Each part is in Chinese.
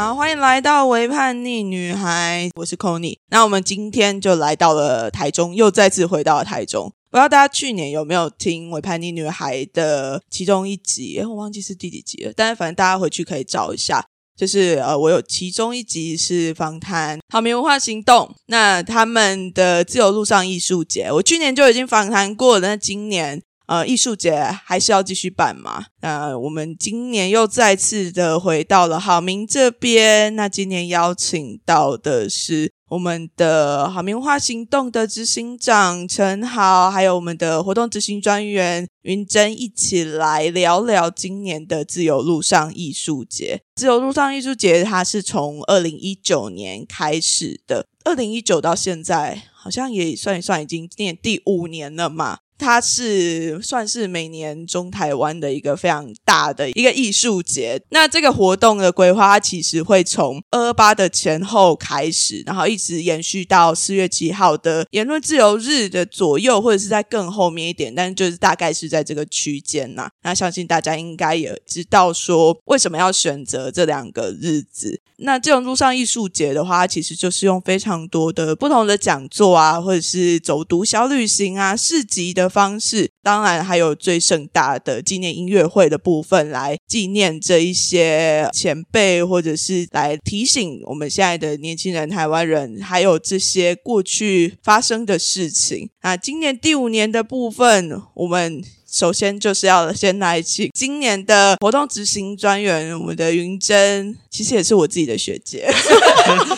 好，欢迎来到《微叛逆女孩》，我是 c o n y 那我们今天就来到了台中，又再次回到了台中。不知道大家去年有没有听《微叛逆女孩》的其中一集？我忘记是第几集了，但是反正大家回去可以找一下。就是呃，我有其中一集是访谈好民文化行动，那他们的自由路上艺术节，我去年就已经访谈过了，那今年。呃，艺术节还是要继续办嘛？那我们今年又再次的回到了好明这边。那今年邀请到的是我们的好明文化行动的执行长陈豪，还有我们的活动执行专员云珍，一起来聊聊今年的自由路上艺术节。自由路上艺术节它是从二零一九年开始的，二零一九到现在好像也算一算，已经念第五年了嘛。它是算是每年中台湾的一个非常大的一个艺术节。那这个活动的规划，它其实会从二八的前后开始，然后一直延续到四月七号的言论自由日的左右，或者是在更后面一点，但就是大概是在这个区间呐。那相信大家应该也知道说，为什么要选择这两个日子。那这种路上艺术节的话，其实就是用非常多的不同的讲座啊，或者是走读小旅行啊、市集的方式，当然还有最盛大的纪念音乐会的部分，来纪念这一些前辈，或者是来提醒我们现在的年轻人、台湾人，还有这些过去发生的事情。那今年第五年的部分，我们。首先就是要先来请今年的活动执行专员，我们的云珍，其实也是我自己的学姐，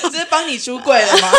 这是帮你出柜了吗？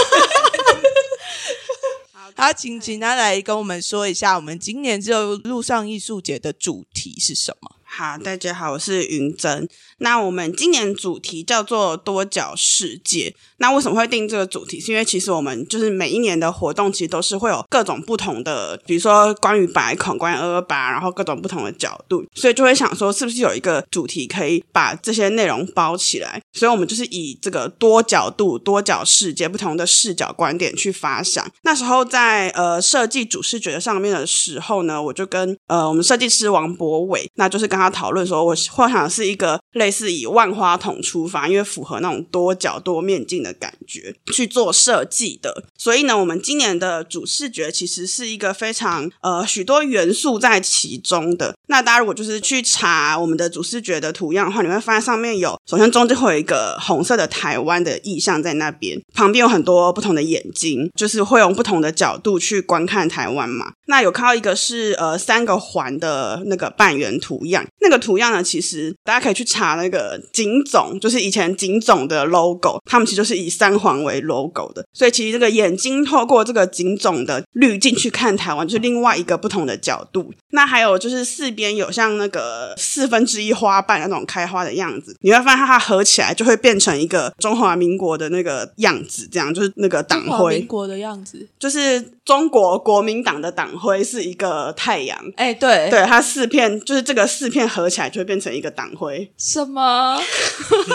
好，请请他来跟我们说一下，我们今年这路上艺术节的主题是什么？好，大家好，我是云珍。那我们今年主题叫做多角世界。那为什么会定这个主题？是因为其实我们就是每一年的活动，其实都是会有各种不同的，比如说关于白孔、关于二二八，然后各种不同的角度，所以就会想说，是不是有一个主题可以把这些内容包起来？所以我们就是以这个多角度、多角世界、不同的视角观点去发想。那时候在呃设计主视觉上面的时候呢，我就跟呃我们设计师王博伟，那就是刚他。讨论说，我幻想是一个类似以万花筒出发，因为符合那种多角多面镜的感觉去做设计的。所以呢，我们今年的主视觉其实是一个非常呃许多元素在其中的。那大家如果就是去查我们的主视觉的图样的话，你会发现上面有，首先中间会有一个红色的台湾的意象在那边，旁边有很多不同的眼睛，就是会用不同的角度去观看台湾嘛。那有看到一个是呃三个环的那个半圆图样。那个图样呢，其实大家可以去查那个警总，就是以前警总的 logo，他们其实就是以三环为 logo 的，所以其实这个眼睛透过这个警总的滤镜去看台湾，就是另外一个不同的角度。那还有就是四边有像那个四分之一花瓣那种开花的样子，你会发现它合起来就会变成一个中华民国的那个样子，这样就是那个党徽。民国的样子，就是中国国民党的党徽是一个太阳。哎，对，对，它四片就是这个四片。合起来就会变成一个党徽，什么？就是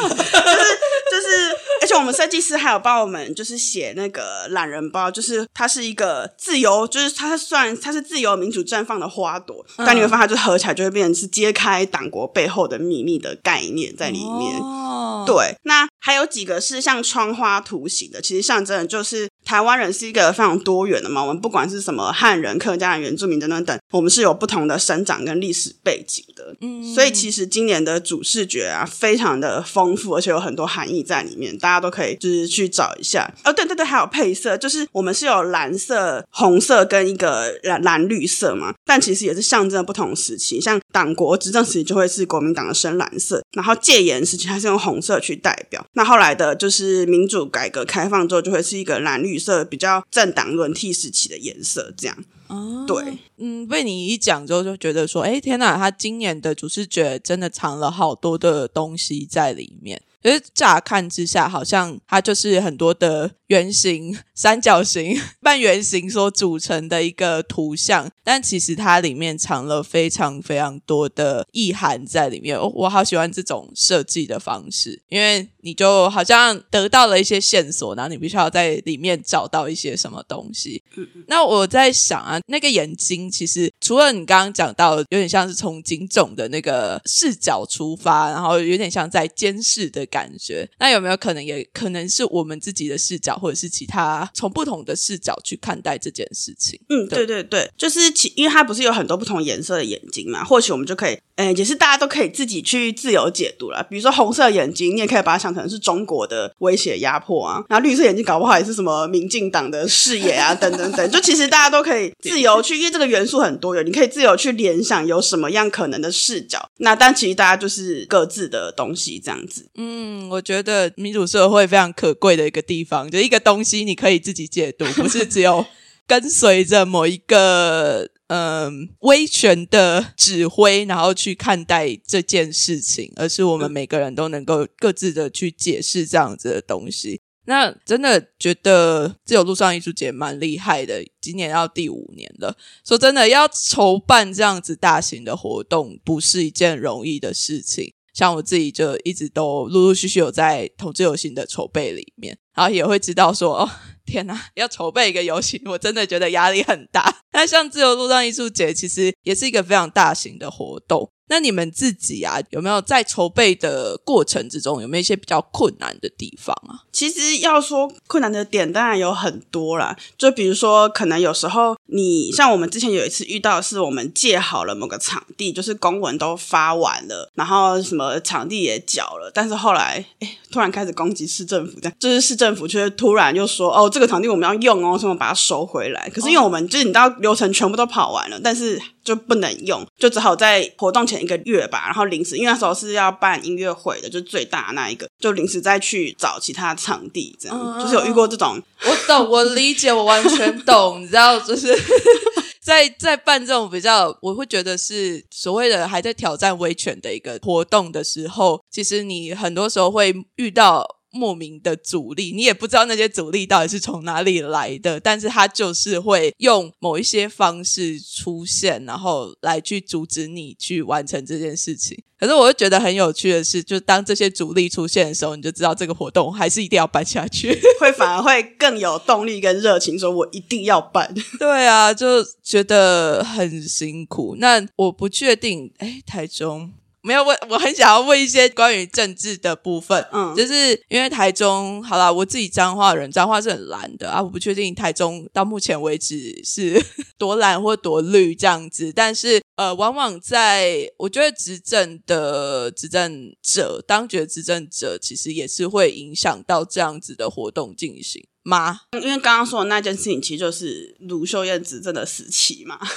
就是，而且我们设计师还有帮我们就是写那个懒人包，就是它是一个自由，就是它算它是自由民主绽放的花朵，但你会发现它就合起来就会变成是揭开党国背后的秘密的概念在里面。哦，对，那还有几个是像窗花图形的，其实象征的就是。台湾人是一个非常多元的嘛，我们不管是什么汉人、客家人、原住民等等等，我们是有不同的生长跟历史背景的。嗯，所以其实今年的主视觉啊，非常的丰富，而且有很多含义在里面，大家都可以就是去找一下。哦，对对对，还有配色，就是我们是有蓝色、红色跟一个蓝蓝绿色嘛，但其实也是象征不同时期，像党国执政时期就会是国民党的深蓝色，然后戒严时期它是用红色去代表，那后来的就是民主改革开放之后就会是一个蓝绿。色比较政党轮替时期的颜色，这样哦，对，嗯，被你一讲之后，就觉得说，哎，天哪，他今年的主视觉真的藏了好多的东西在里面。就是乍看之下，好像它就是很多的圆形、三角形、半圆形所组成的一个图像，但其实它里面藏了非常非常多的意涵在里面。哦我好喜欢这种设计的方式，因为你就好像得到了一些线索，然后你必须要在里面找到一些什么东西。那我在想啊，那个眼睛其实除了你刚刚讲到，有点像是从警种的那个视角出发，然后有点像在监视的感觉。那有没有可能也可能是我们自己的视角，或者是其他从不同的视角去看待这件事情？嗯，对对对，就是其因为它不是有很多不同颜色的眼睛嘛，或许我们就可以，呃，也是大家都可以自己去自由解读了。比如说红色眼睛，你也可以把它想成是中国的威胁压迫啊，然后绿色眼睛搞不好也是什么民进党的视野啊，等等等。就其实大家都可以自由去，因为这个元素很多元，你可以自由去联想有什么样可能的视角。那但其实大家就是各自的东西这样子。嗯，我觉得民主社会非常可贵的一个地方，就一个东西你可以自己解读，不是只有跟随着某一个嗯威权的指挥，然后去看待这件事情，而是我们每个人都能够各自的去解释这样子的东西。那真的觉得自由路上艺术节蛮厉害的，今年要第五年了。说真的，要筹办这样子大型的活动，不是一件容易的事情。像我自己就一直都陆陆续续有在同志游行的筹备里面，然后也会知道说，哦，天哪，要筹备一个游行，我真的觉得压力很大。那像自由路上艺术节，其实也是一个非常大型的活动。那你们自己啊，有没有在筹备的过程之中，有没有一些比较困难的地方啊？其实要说困难的点，当然有很多啦。就比如说，可能有时候你像我们之前有一次遇到，是我们借好了某个场地，就是公文都发完了，然后什么场地也缴了，但是后来哎，突然开始攻击市政府，这样就是市政府却突然又说哦，这个场地我们要用哦，什么把它收回来。可是因为我们就是你知道流程全部都跑完了，但是就不能用，就只好在活动前一个月吧，然后临时因为那时候是要办音乐会的，就最大的那一个，就临时再去找其他场地，这样、就是有遇过这种。我懂，我理解，我完全懂。你知道，就是 在在办这种比较，我会觉得是所谓的还在挑战维权的一个活动的时候，其实你很多时候会遇到。莫名的阻力，你也不知道那些阻力到底是从哪里来的，但是它就是会用某一些方式出现，然后来去阻止你去完成这件事情。可是我就觉得很有趣的是，就当这些阻力出现的时候，你就知道这个活动还是一定要办下去。会反而会更有动力跟热情，说我一定要办。对啊，就觉得很辛苦。那我不确定，哎，台中。没有问，我很想要问一些关于政治的部分，嗯就是因为台中，好啦，我自己彰化人，彰化是很蓝的啊，我不确定台中到目前为止是 多蓝或多绿这样子，但是呃，往往在我觉得执政的执政者，当局的执政者，其实也是会影响到这样子的活动进行吗？因为刚刚说的那件事情，其实就是卢秀燕执政的时期嘛。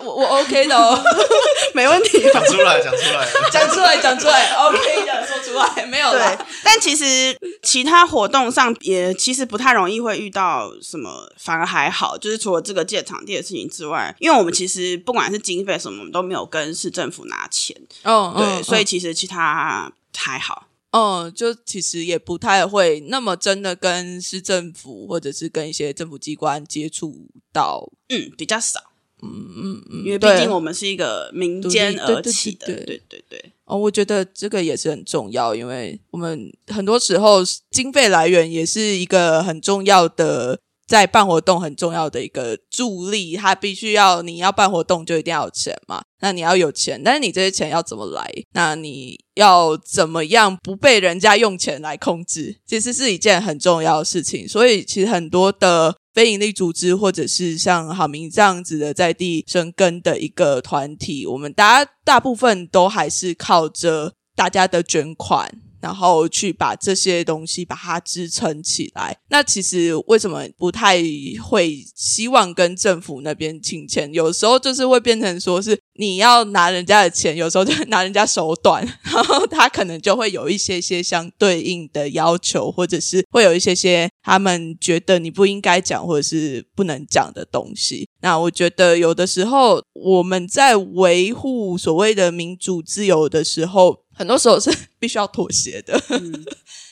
我我 OK 的哦，没问题。讲出来，讲出来。讲出来讲出来，OK 的，说出来没有对啦。，但其实其他活动上也其实不太容易会遇到什么，反而还好。就是除了这个借场地的事情之外，因为我们其实不管是经费什么，我们都没有跟市政府拿钱，哦，对，嗯所以其实其他还好。嗯，就其实也不太会那么真的跟市政府或者是跟一些政府机关接触到，嗯，比较少，嗯嗯嗯，因为毕竟我们是一个民间的，对对对对对。哦，我觉得这个也是很重要，因为我们很多时候经费来源也是一个很重要的，在办活动很重要的一个助力。它必须要你要办活动就一定要有钱嘛，那你要有钱，但是你这些钱要怎么来？那你要怎么样不被人家用钱来控制？其实是一件很重要的事情。所以其实很多的。非营利组织，或者是像好明这样子的在地生根的一个团体，我们大家大部分都还是靠着大家的捐款，然后去把这些东西把它支撑起来。那其实为什么不太会希望跟政府那边请钱？有时候就是会变成说是你要拿人家的钱，有时候就拿人家手短，然后他可能就会有一些些相对应的要求，或者是会有一些些他们觉得你不应该讲或者是不能讲的东西。那我觉得有的时候我们在维护所谓的民主自由的时候，很多时候是 必须要妥协的。嗯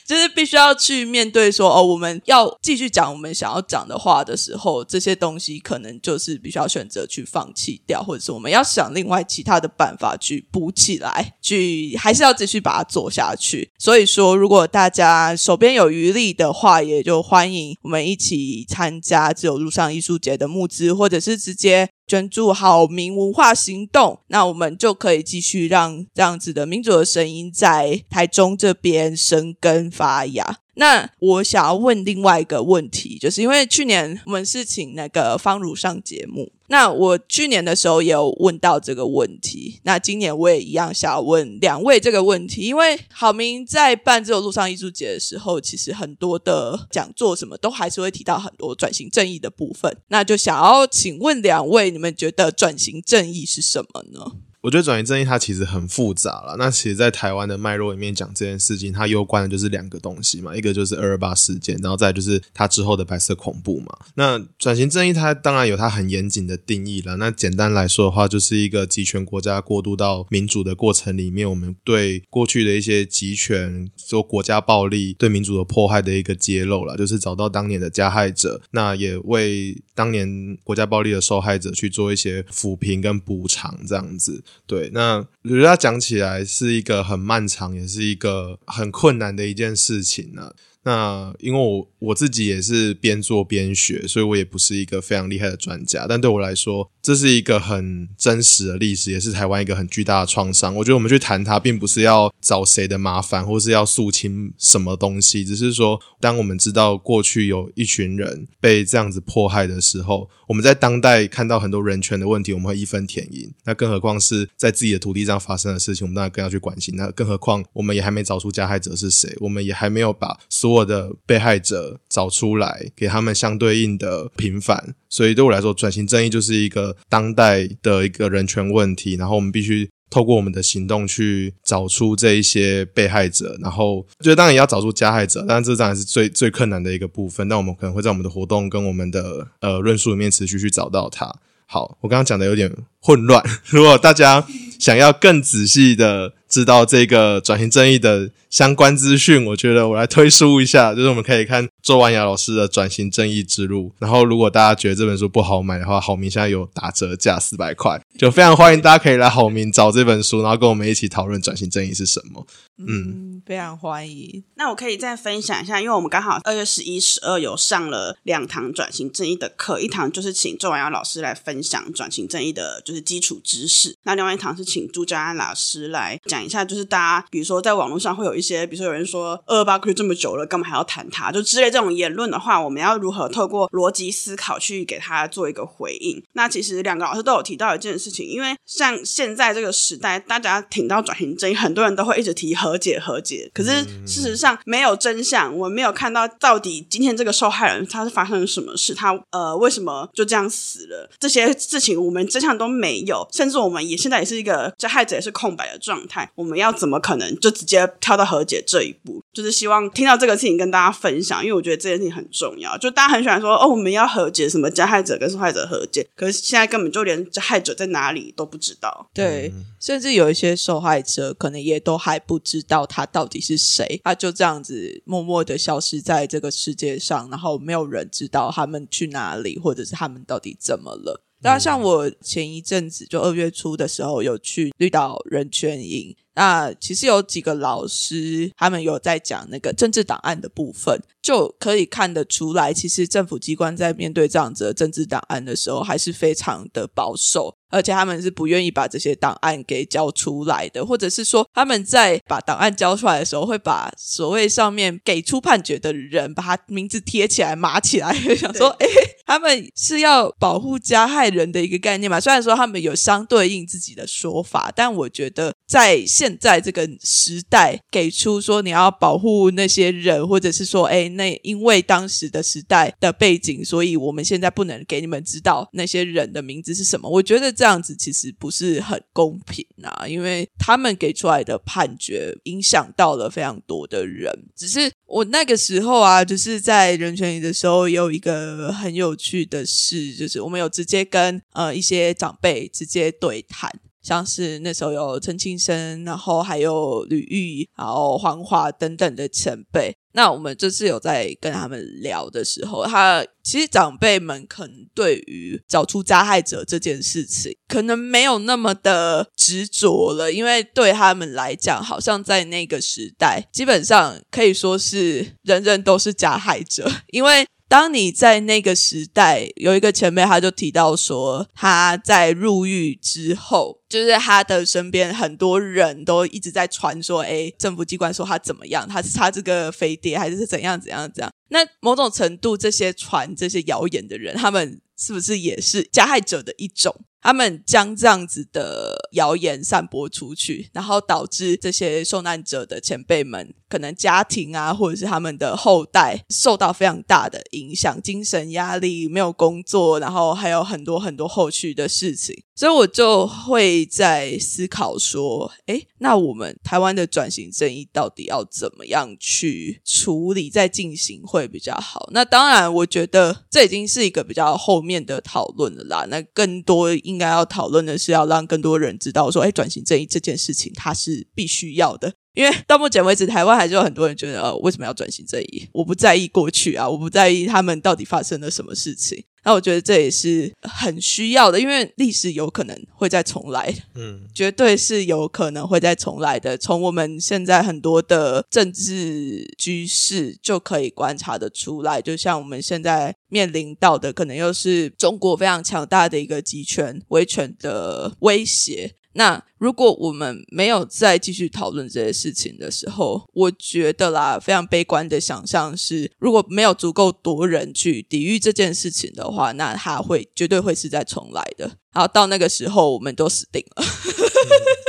就是必须要去面对说，哦，我们要继续讲我们想要讲的话的时候，这些东西可能就是必须要选择去放弃掉，或者是我们要想另外其他的办法去补起来，去还是要继续把它做下去。所以说，如果大家手边有余力的话，也就欢迎我们一起参加自由路上艺术节的募资，或者是直接。捐助好民文化行动，那我们就可以继续让这样子的民主的声音在台中这边生根发芽。那我想要问另外一个问题，就是因为去年我们是请那个方如上节目。那我去年的时候也有问到这个问题，那今年我也一样想要问两位这个问题，因为郝明在办这个路上艺术节的时候，其实很多的讲座什么都还是会提到很多转型正义的部分，那就想要请问两位，你们觉得转型正义是什么呢？我觉得转型正义它其实很复杂了。那其实，在台湾的脉络里面讲这件事情，它攸关的就是两个东西嘛，一个就是二二八事件，然后再就是它之后的白色恐怖嘛。那转型正义它当然有它很严谨的定义了。那简单来说的话，就是一个集权国家过渡到民主的过程里面，我们对过去的一些集权、做国家暴力对民主的迫害的一个揭露了，就是找到当年的加害者，那也为当年国家暴力的受害者去做一些抚平跟补偿，这样子。对，那我觉得讲起来是一个很漫长，也是一个很困难的一件事情呢。那因为我我自己也是边做边学，所以我也不是一个非常厉害的专家。但对我来说，这是一个很真实的历史，也是台湾一个很巨大的创伤。我觉得我们去谈它，并不是要找谁的麻烦，或是要肃清什么东西，只是说，当我们知道过去有一群人被这样子迫害的时候，我们在当代看到很多人权的问题，我们会义愤填膺。那更何况是在自己的土地上发生的事情，我们当然更要去关心。那更何况我们也还没找出加害者是谁，我们也还没有把所有的被害者找出来，给他们相对应的平反。所以对我来说，转型正义就是一个当代的一个人权问题。然后我们必须透过我们的行动去找出这一些被害者。然后觉得当然也要找出加害者，但这当然是最最困难的一个部分。但我们可能会在我们的活动跟我们的呃论述里面持续去找到它。好，我刚刚讲的有点混乱。如果大家想要更仔细的知道这个转型正义的相关资讯，我觉得我来推书一下，就是我们可以看周婉雅老师的《转型正义之路》。然后，如果大家觉得这本书不好买的话，好明现在有打折价四百块，就非常欢迎大家可以来好明找这本书，然后跟我们一起讨论转型正义是什么。嗯，非常欢迎。那我可以再分享一下，因为我们刚好二月十一、十二有上了两堂转型正义的课，一堂就是请周婉雅老师来分享转型正义的就是基础知识，那另外一堂是请朱家安老师来讲一下，就是大家比如说在网络上会有一些，比如说有人说二二八过去这么久了，干嘛还要谈它？就之类这种言论的话，我们要如何透过逻辑思考去给他做一个回应？那其实两个老师都有提到一件事情，因为像现在这个时代，大家挺到转型正义，很多人都会一直提和解和解，可是事实上没有真相，我们没有看到到底今天这个受害人他是发生了什么事，他呃为什么就这样死了？这些事情我们真相都没有，甚至我们也现在也是一个加害者也是空白的状态，我们要怎么可能就直接跳到和解这一步？就是希望听到这个事情跟大家分享，因为我觉得这件事情很重要。就大家很喜欢说哦，我们要和解，什么加害者跟受害者和解，可是现在根本就连加害者在哪里都不知道。对，甚至有一些受害者可能也都还不知道他到底是谁，他就这样子默默的消失在这个世界上，然后没有人知道他们去哪里，或者是他们到底怎么了。那像我前一阵子就二月初的时候有去绿岛人权营，那其实有几个老师他们有在讲那个政治档案的部分，就可以看得出来，其实政府机关在面对这样子的政治档案的时候，还是非常的保守。而且他们是不愿意把这些档案给交出来的，或者是说他们在把档案交出来的时候，会把所谓上面给出判决的人把他名字贴起来、码起来，想说，哎，他们是要保护加害人的一个概念嘛？虽然说他们有相对应自己的说法，但我觉得在现在这个时代，给出说你要保护那些人，或者是说，哎，那因为当时的时代的背景，所以我们现在不能给你们知道那些人的名字是什么。我觉得。这样子其实不是很公平啊，因为他们给出来的判决影响到了非常多的人。只是我那个时候啊，就是在人权里的时候，有一个很有趣的事，就是我们有直接跟呃一些长辈直接对谈，像是那时候有陈庆生，然后还有吕玉，然后黄华等等的前辈。那我们这次有在跟他们聊的时候，他其实长辈们可能对于找出加害者这件事情，可能没有那么的执着了，因为对他们来讲，好像在那个时代，基本上可以说是人人都是加害者，因为。当你在那个时代，有一个前辈他就提到说，他在入狱之后，就是他的身边很多人都一直在传说，哎，政府机关说他怎么样，他是他这个飞碟还是怎样怎样怎样？那某种程度，这些传这些谣言的人，他们是不是也是加害者的一种？他们将这样子的谣言散播出去，然后导致这些受难者的前辈们，可能家庭啊，或者是他们的后代受到非常大的影响，精神压力，没有工作，然后还有很多很多后续的事情。所以我就会在思考说，诶，那我们台湾的转型正义到底要怎么样去处理、再进行会比较好？那当然，我觉得这已经是一个比较后面的讨论了啦。那更多应该要讨论的是，要让更多人知道说，哎，转型正义这件事情它是必须要的。因为到目前为止，台湾还是有很多人觉得，呃，为什么要转型正义？我不在意过去啊，我不在意他们到底发生了什么事情。那我觉得这也是很需要的，因为历史有可能会再重来，嗯，绝对是有可能会再重来的。从我们现在很多的政治局势就可以观察的出来，就像我们现在面临到的，可能又是中国非常强大的一个集权威权的威胁。那如果我们没有再继续讨论这些事情的时候，我觉得啦，非常悲观的想象是，如果没有足够多人去抵御这件事情的话，那它会绝对会是在重来的。然后到那个时候，我们都死定了。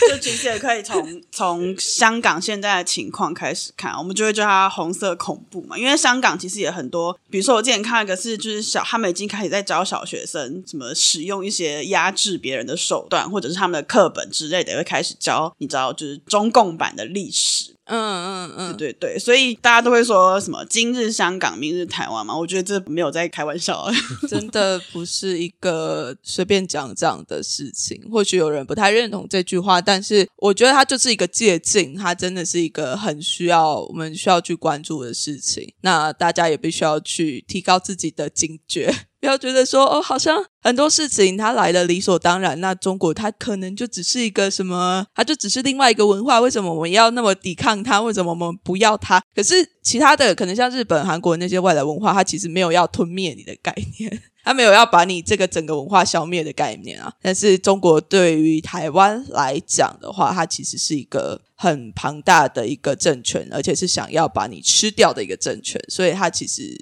就其实也可以从从香港现在的情况开始看，我们就会叫它红色恐怖嘛。因为香港其实也很多，比如说我之前看一个是，就是小他们已经开始在教小学生怎么使用一些压制别人的手段，或者是他们的课本之类的，会开始教你知道，就是中共版的历史。嗯嗯嗯，对对对，所以大家都会说什么“今日香港，明日台湾”嘛。我觉得这没有在开玩笑，真的不是一个随便讲这样的事情。或许有人不太认同这句话，但是我觉得它就是一个借鉴，它真的是一个很需要我们需要去关注的事情。那大家也必须要去提高自己的警觉。不要觉得说哦，好像很多事情它来的理所当然。那中国它可能就只是一个什么，它就只是另外一个文化。为什么我们要那么抵抗它？为什么我们不要它？可是其他的可能像日本、韩国那些外来文化，它其实没有要吞灭你的概念，它没有要把你这个整个文化消灭的概念啊。但是中国对于台湾来讲的话，它其实是一个很庞大的一个政权，而且是想要把你吃掉的一个政权，所以它其实。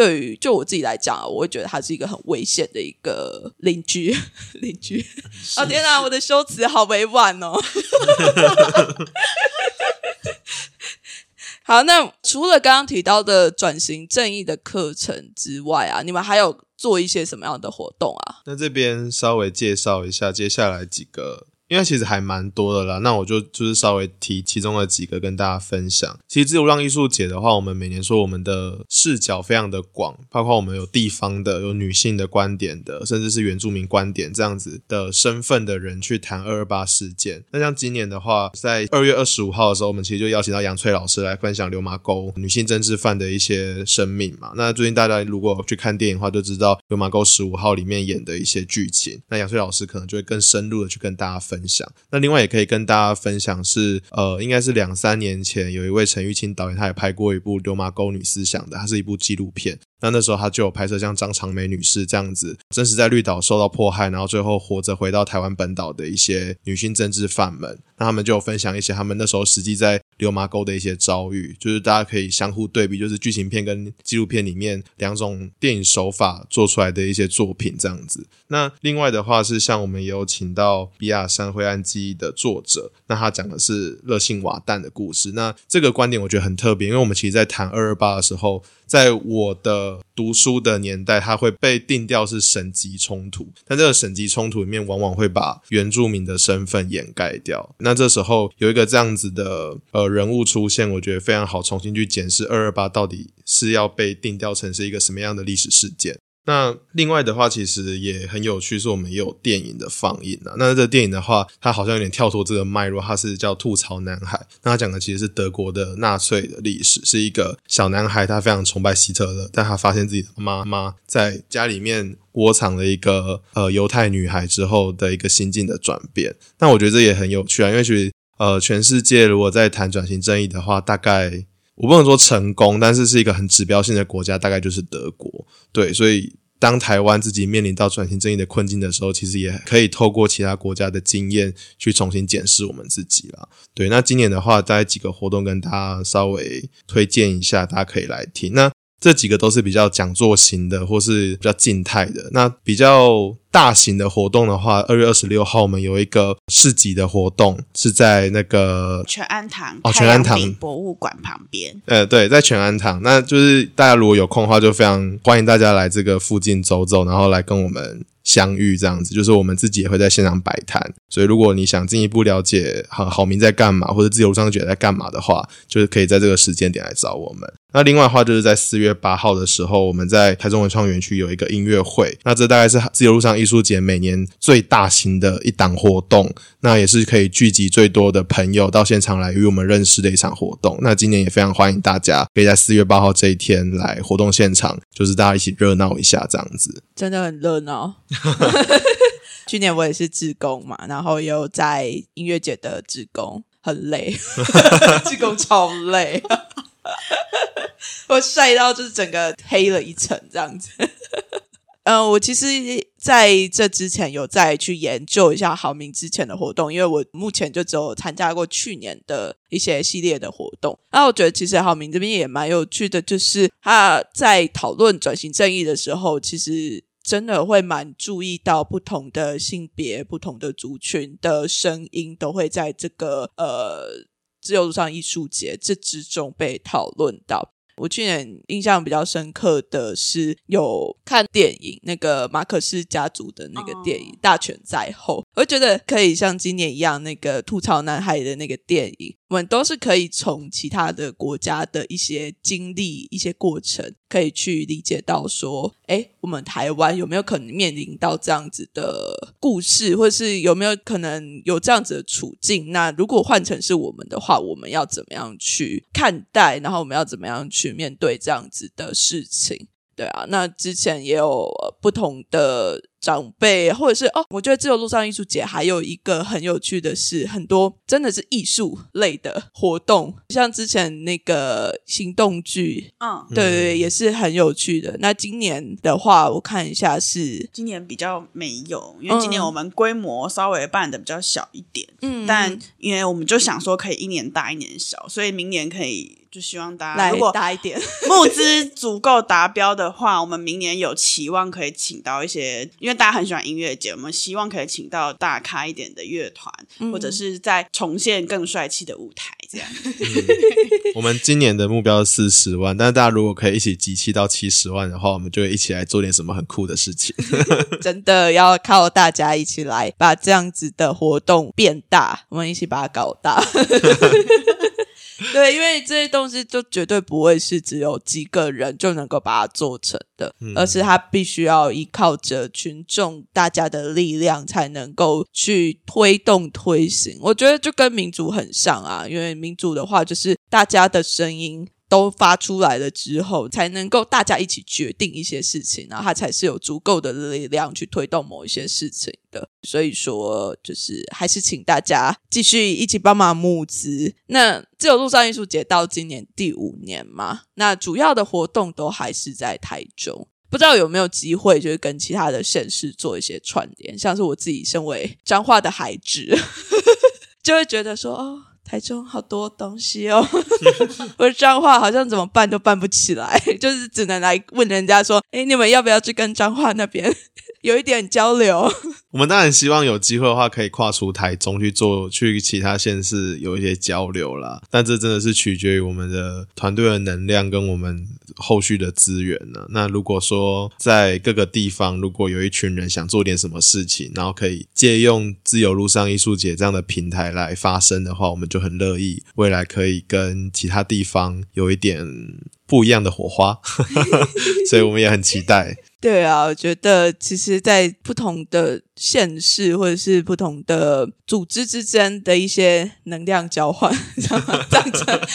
对于就我自己来讲，我会觉得他是一个很危险的一个邻居。邻居，哦天哪，我的修辞好委婉哦。好，那除了刚刚提到的转型正义的课程之外啊，你们还有做一些什么样的活动啊？那这边稍微介绍一下接下来几个。因为其实还蛮多的啦，那我就就是稍微提其中的几个跟大家分享。其实自由让艺术节的话，我们每年说我们的视角非常的广，包括我们有地方的、有女性的观点的，甚至是原住民观点这样子的身份的人去谈二二八事件。那像今年的话，在二月二十五号的时候，我们其实就邀请到杨翠老师来分享流麻沟女性政治犯的一些生命嘛。那最近大家如果去看电影的话，就知道流麻沟十五号里面演的一些剧情。那杨翠老师可能就会更深入的去跟大家分。分享那另外也可以跟大家分享是呃应该是两三年前有一位陈玉清导演他也拍过一部流麻沟女思想的，它是一部纪录片。那那时候他就有拍摄像张长梅女士这样子，真实在绿岛受到迫害，然后最后活着回到台湾本岛的一些女性政治犯们，那他们就分享一些他们那时候实际在流麻沟的一些遭遇，就是大家可以相互对比，就是剧情片跟纪录片里面两种电影手法做出来的一些作品这样子。那另外的话是像我们也有请到《比亚山灰暗记忆》的作者，那他讲的是热性瓦旦的故事。那这个观点我觉得很特别，因为我们其实在谈二二八的时候。在我的读书的年代，它会被定调是省级冲突，但这个省级冲突里面，往往会把原住民的身份掩盖掉。那这时候有一个这样子的呃人物出现，我觉得非常好，重新去检视二二八到底是要被定调成是一个什么样的历史事件。那另外的话，其实也很有趣，是我们也有电影的放映啊。那这个电影的话，它好像有点跳脱这个脉络，它是叫《吐槽男孩》。那它讲的其实是德国的纳粹的历史，是一个小男孩，他非常崇拜希特勒，但他发现自己的妈妈在家里面窝藏了一个呃犹太女孩之后的一个心境的转变。那我觉得这也很有趣啊，因为其实呃全世界如果在谈转型正义的话，大概我不能说成功，但是是一个很指标性的国家，大概就是德国。对，所以当台湾自己面临到转型正义的困境的时候，其实也可以透过其他国家的经验去重新检视我们自己了。对，那今年的话，大概几个活动跟大家稍微推荐一下，大家可以来听。那这几个都是比较讲座型的，或是比较静态的。那比较大型的活动的话，二月二十六号我们有一个市集的活动，是在那个全安堂哦全安堂博物馆旁边。呃，对，在全安堂，那就是大家如果有空的话，就非常欢迎大家来这个附近走走，然后来跟我们相遇，这样子。就是我们自己也会在现场摆摊，所以如果你想进一步了解好好明在干嘛，或者自由商觉在干嘛的话，就是可以在这个时间点来找我们。那另外的话，就是在四月八号的时候，我们在台中文创园区有一个音乐会，那这大概是自由路上艺术节每年最大型的一档活动，那也是可以聚集最多的朋友到现场来与我们认识的一场活动。那今年也非常欢迎大家可以在四月八号这一天来活动现场，就是大家一起热闹一下这样子。真的很热闹。去年我也是志工嘛，然后也有在音乐节的志工，很累，志工超累，我晒到就是整个黑了一层这样子。呃，我其实在这之前有再去研究一下好明之前的活动，因为我目前就只有参加过去年的一些系列的活动。那我觉得其实好明这边也蛮有趣的，就是他在讨论转型正义的时候，其实真的会蛮注意到不同的性别、不同的族群的声音，都会在这个呃自由路上艺术节这之中被讨论到。我去年印象比较深刻的是有看电影，那个马可斯家族的那个电影《大权在后》，我觉得可以像今年一样，那个吐槽男孩的那个电影，我们都是可以从其他的国家的一些经历、一些过程，可以去理解到说，哎，我们台湾有没有可能面临到这样子的故事，或是有没有可能有这样子的处境？那如果换成是我们的话，我们要怎么样去看待？然后我们要怎么样去面对这样子的事情？对啊，那之前也有不同的长辈，或者是哦，我觉得自由路上艺术节还有一个很有趣的是，很多真的是艺术类的活动，像之前那个行动剧，嗯，对对对，也是很有趣的。那今年的话，我看一下是，今年比较没有，因为今年我们规模稍微办的比较小一点，嗯。但因为我们就想说可以一年大一年小，所以明年可以就希望大家来如果大一点，募资足够达标的话，我们明年有期望可以请到一些，因为大家很喜欢音乐节，我们希望可以请到大咖一点的乐团，嗯或者是再重现更帅气的舞台，这样。我们今年的目标是四十万，但是大家如果可以一起集气到七十万的话，我们就会一起来做点什么很酷的事情。真的要靠大家一起来把这样子的活动变大，我们一起把它搞大。对，因为这些东西就绝对不会是只有几个人就能够把它做成的，而是它必须要依靠着群众大家的力量才能够去推动推行。我觉得就跟民主很像啊，因为民主的话就是大家的声音。都发出来了之后，才能够大家一起决定一些事情，然后它才是有足够的力量去推动某一些事情的。所以说，就是还是请大家继续一起帮忙募资。那自由路上艺术节到今年第五年嘛，那主要的活动都还是在台中。不知道有没有机会，就是跟其他的县市做一些串联，像是我自己身为彰化的孩子，就会觉得说，哦，台中好多东西哦，我的彰化好像怎么办都办不起来，就是只能来问人家说，哎，你们要不要去跟彰化那边 有一点交流？我们当然希望有机会的话，可以跨出台中去做，去其他县市有一些交流啦。但这真的是取决于我们的团队的能量跟我们后续的资源呢。那如果说在各个地方，如果有一群人想做点什么事情，然后可以借用自由路上艺术节这样的平台来发声的话，我们就很乐意未来可以跟其他地方有一点不一样的火花，所以我们也很期待。对啊，我觉得其实，在不同的县市或者是不同的组织之间的一些能量交换，这样这样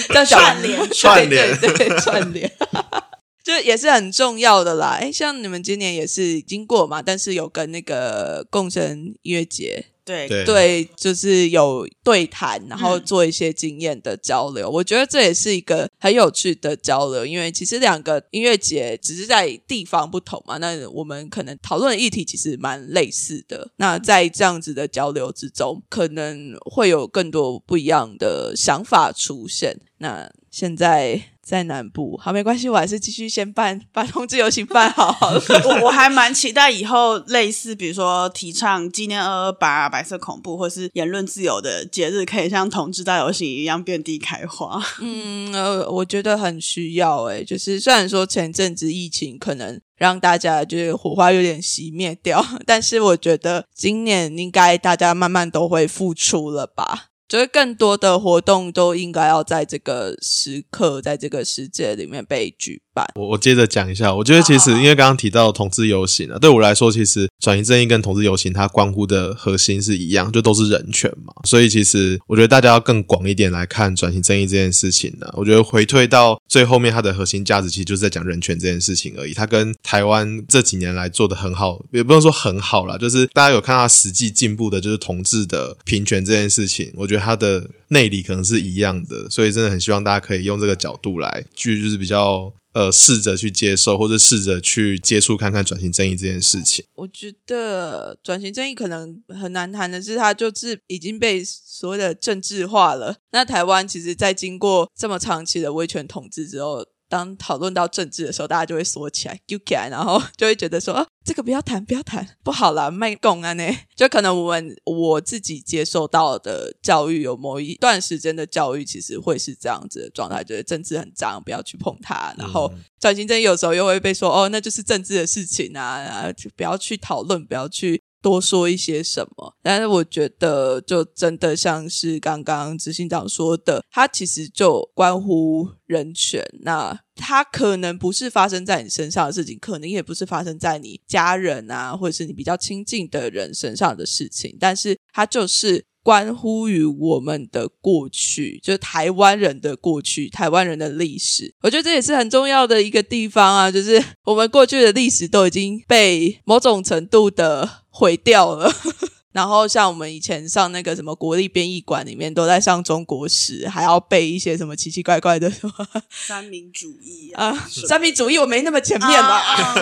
这样讲串联串联对对对串联。就也是很重要的啦，哎，像你们今年也是经过嘛，但是有跟那个共生音乐节对对对，就是有对谈，然后做一些经验的交流。我觉得这也是一个很有趣的交流，因为其实两个音乐节只是在地方不同嘛，那我们可能讨论的议题其实蛮类似的。那在这样子的交流之中，可能会有更多不一样的想法出现。那现在在南部，好，没关系，我还是继续先办把同志游行办好好了。我我还蛮期待以后类似，比如说提倡纪念二二八、白色恐怖，或是言论自由的节日，可以像同志大游行一样遍地开花。嗯，呃，我觉得很需要诶、就是虽然说前阵子疫情可能让大家就是火花有点熄灭掉，但是我觉得今年应该大家慢慢都会复出了吧。所以更多的活动都应该要在这个时刻，在这个世界里面被举办。我我接着讲一下，我觉得其实因为刚刚提到同志游行啊，对我来说，其实转型正义跟同志游行它关乎的核心是一样，就都是人权嘛。所以其实我觉得大家要更广一点来看转型正义这件事情呢、我觉得回退到最后面，它的核心价值其实就是在讲人权这件事情而已。它跟台湾这几年来做的很好，也不能说很好啦，就是大家有看到实际进步的，就是同志的平权这件事情，我觉得它的内里可能是一样的，所以真的很希望大家可以用这个角度来，去就是比较呃试着去接受，或者试着去接触看看转型正义这件事情。我觉得转型正义可能很难谈的是，它就是已经被所谓的政治化了。那台湾其实，在经过这么长期的威权统治之后，当讨论到政治的时候，大家就会缩起来、揪起来，然后就会觉得说，啊，这个不要谈，不要谈，不好啦，卖共啊呢。就可能我们我自己接受到的教育，有某一段时间的教育，其实会是这样子的状态，觉得政治很脏，不要去碰它。然后转型正义有时候又会被说，哦，那就是政治的事情啊，啊就不要去讨论，不要去。多说一些什么，但是我觉得就真的像是刚刚执行长说的，它其实就关乎人权。那它可能不是发生在你身上的事情，可能也不是发生在你家人啊，或者是你比较亲近的人身上的事情，但是它就是关乎于我们的过去，就是台湾人的过去，台湾人的历史。我觉得这也是很重要的一个地方啊，就是我们过去的历史都已经被某种程度的毁掉了。然后像我们以前上那个什么国立编译馆里面，都在上中国史，还要背一些什么奇奇怪怪的什么三民主义啊，啊，三民主义我没那么前面吧。啊啊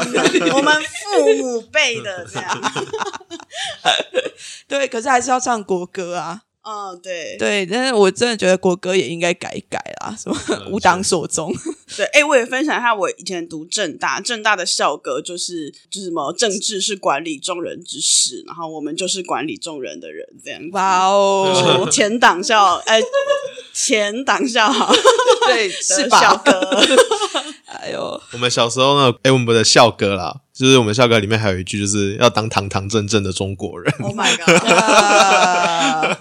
我们父母辈的这样。对，可是还是要唱国歌啊。嗯，对对，但是我真的觉得国歌也应该改一改啦，什么 无党所宗。对，哎，我也分享一下，我以前读正大，正大的校歌就是就是什么政治是管理众人之事，然后我们就是管理众人的人，这样。哇哦，前党校，哎，前党校好对，是吧？的校歌，哎呦，我们小时候呢，哎，我们的校歌啦，就是我们校歌里面还有一句，就是要当堂堂正正的中国人。Oh my god！啊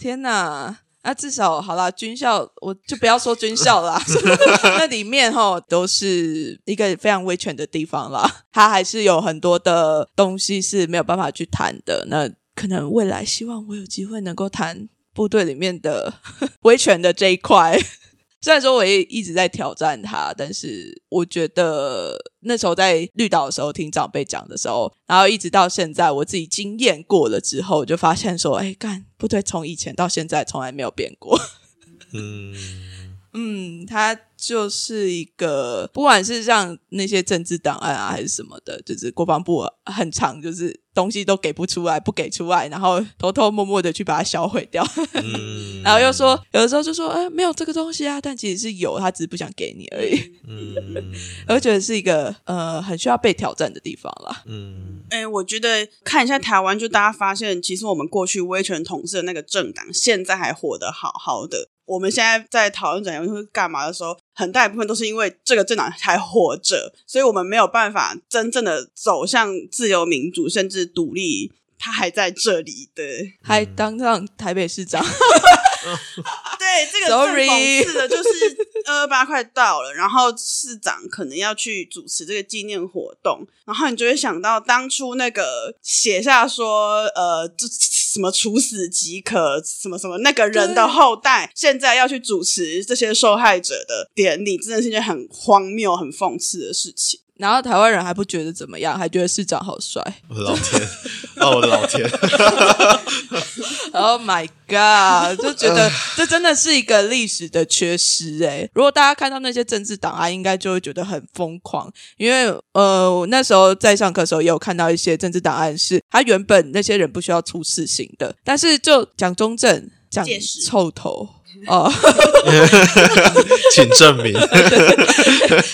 天哪！那至少好啦，军校我就不要说军校啦，那里面哈都是一个非常威权的地方啦，它还是有很多的东西是没有办法去谈的。那可能未来希望我有机会能够谈部队里面的 威权的这一块。虽然说我也一直在挑战他，但是我觉得那时候在绿岛的时候听长辈讲的时候，然后一直到现在我自己经验过了之后，我就发现说，哎，干不对从以前到现在从来没有变过。嗯，嗯，它就是一个，不管是像那些政治档案啊，还是什么的，就是国防部很长，就是东西都给不出来，不给出来，然后偷偷摸摸的去把它销毁掉，嗯 然后又说有的时候就说，哎，没有这个东西啊，但其实是有，他只是不想给你而已。嗯 我觉得是一个呃很需要被挑战的地方啦。嗯哎、我觉得看一下台湾，就大家发现，其实我们过去威权统治的那个政党，现在还活得好好的。我们现在在讨论怎样会干嘛的时候，很大一部分都是因为这个政党还活着，所以我们没有办法真正的走向自由民主，甚至独立。他还在这里，对。还当上台北市长，对，这个最 Sorry 讽刺的就是二二八快到了，然后市长可能要去主持这个纪念活动，然后你就会想到当初那个写下说，呃，这什么处死即可，什么什么那个人的后代，现在要去主持这些受害者的典礼，真的是一件很荒谬、很讽刺的事情。然后台湾人还不觉得怎么样，还觉得市长好帅。我的老天，哦，我的老天，Oh my god！就觉得这真的是一个历史的缺失诶。如果大家看到那些政治档案，应该就会觉得很疯狂，因为呃，我那时候在上课的时候也有看到一些政治档案是，他原本那些人不需要出死刑的，但是就蒋中正讲届时臭头。哦，请证明。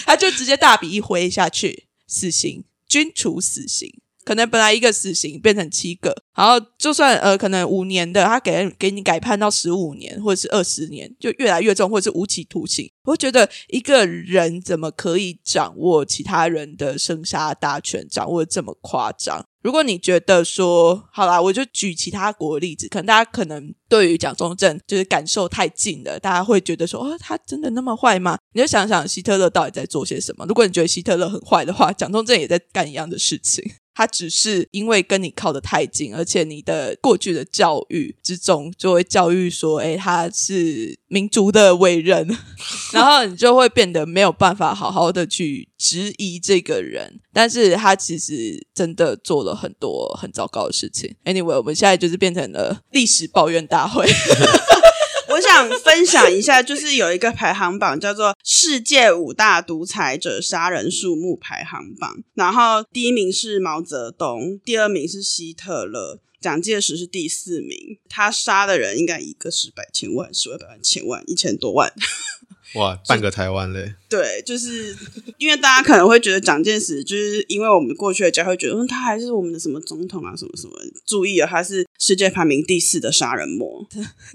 他就直接大笔一挥下去，死刑，均处死刑。可能本来一个死刑变成七个，然后就算呃可能五年的，他给给你改判到十五年或者是二十年，就越来越重，或者是无期徒刑。我觉得一个人怎么可以掌握其他人的生杀大权，掌握这么夸张？如果你觉得说好啦，我就举其他国的例子，可能大家可能对于蒋中正就是感受太近了，大家会觉得说哦，他真的那么坏吗？你就想想希特勒到底在做些什么。如果你觉得希特勒很坏的话，蒋中正也在干一样的事情。他只是因为跟你靠得太近，而且你的过去的教育之中就会教育说，诶，他是民族的伟人，然后你就会变得没有办法好好的去质疑这个人，但是他其实真的做了很多很糟糕的事情。Anyway，我们现在就是变成了历史抱怨大会。我想分享一下，就是有一个排行榜叫做“世界五大独裁者杀人数目排行榜”，然后第一名是毛泽东，第二名是希特勒，蒋介石是第四名。他杀的人应该一个是百千万、十万百万、千万、一千多万。哇，半个台湾嘞！对，就是因为大家可能会觉得蒋介石，就是因为我们过去的家会觉得，嗯，他还是我们的什么总统啊，什么什么。注意了，他是世界排名第四的杀人魔。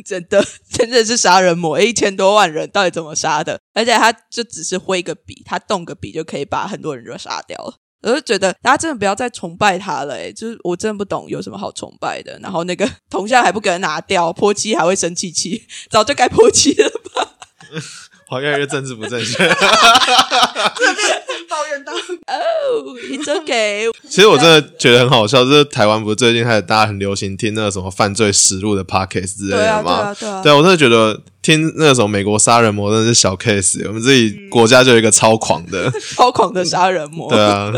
真的，真的是杀人魔，一千多万人到底怎么杀的？而且他就只是挥个笔，他动个笔就可以把很多人就杀掉了。我就觉得大家真的不要再崇拜他了、欸，就是我真的不懂有什么好崇拜的。然后那个铜像还不给他拿掉，泼漆还会生气气，早就该泼漆了吧？好，越来越政治不正确。抱怨到哦、t s okay。其实我真的觉得很好笑，就是台湾不是最近开始大家很流行听那个什么犯罪实录的 podcast 之类的吗？对啊，对啊。对啊，我真的觉得听那个什么美国杀人魔真的是小 case，我们自己国家就有一个超狂的，超狂的杀人魔，对啊，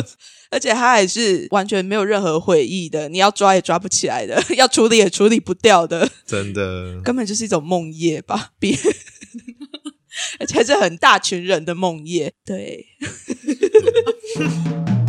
而且他还是完全没有任何悔意的，你要抓也抓不起来的，要处理也处理不掉的，真的。根本就是一种梦魇吧？比而且是很大群人的梦魇，对。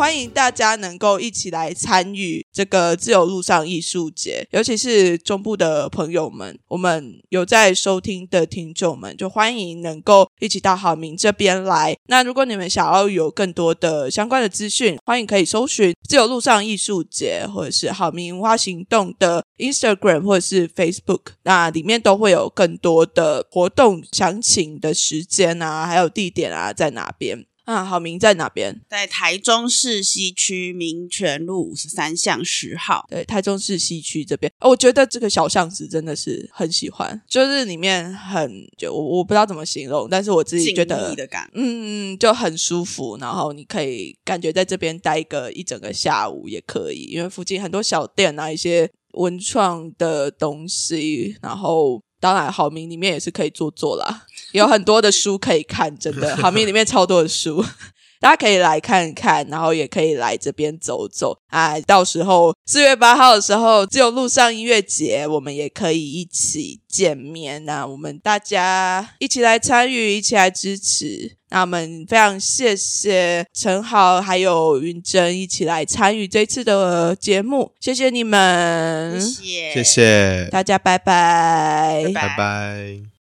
欢迎大家能够一起来参与这个自由路上艺术节，尤其是中部的朋友们，我们有在收听的听众们，就欢迎能够一起到好明这边来。那如果你们想要有更多的相关的资讯，欢迎可以搜寻自由路上艺术节，或者是好明文化行动的 Instagram 或者是 Facebook，那里面都会有更多的活动详情的时间啊，还有地点啊在哪边。啊，好明在哪边？在台中市西区民权路五十三巷十号。对，台中市西区这边，哦我觉得这个小巷子真的是很喜欢，就是里面很就我我不知道怎么形容，但是我自己觉得谧的感，嗯，就很舒服，然后你可以感觉在这边待个一整个下午也可以，因为附近很多小店啊，一些文创的东西，然后当然好明里面也是可以坐坐啦，有很多的书可以看，真的 好明里面超多的书。大家可以来看看，然后也可以来这边走走啊！到时候四月八号的时候，自由路上音乐节，我们也可以一起见面。那我们大家一起来参与，一起来支持。那我们非常谢谢陈豪还有云珍一起来参与这次的节目，谢谢你们，谢谢，谢谢，大家拜拜拜拜拜。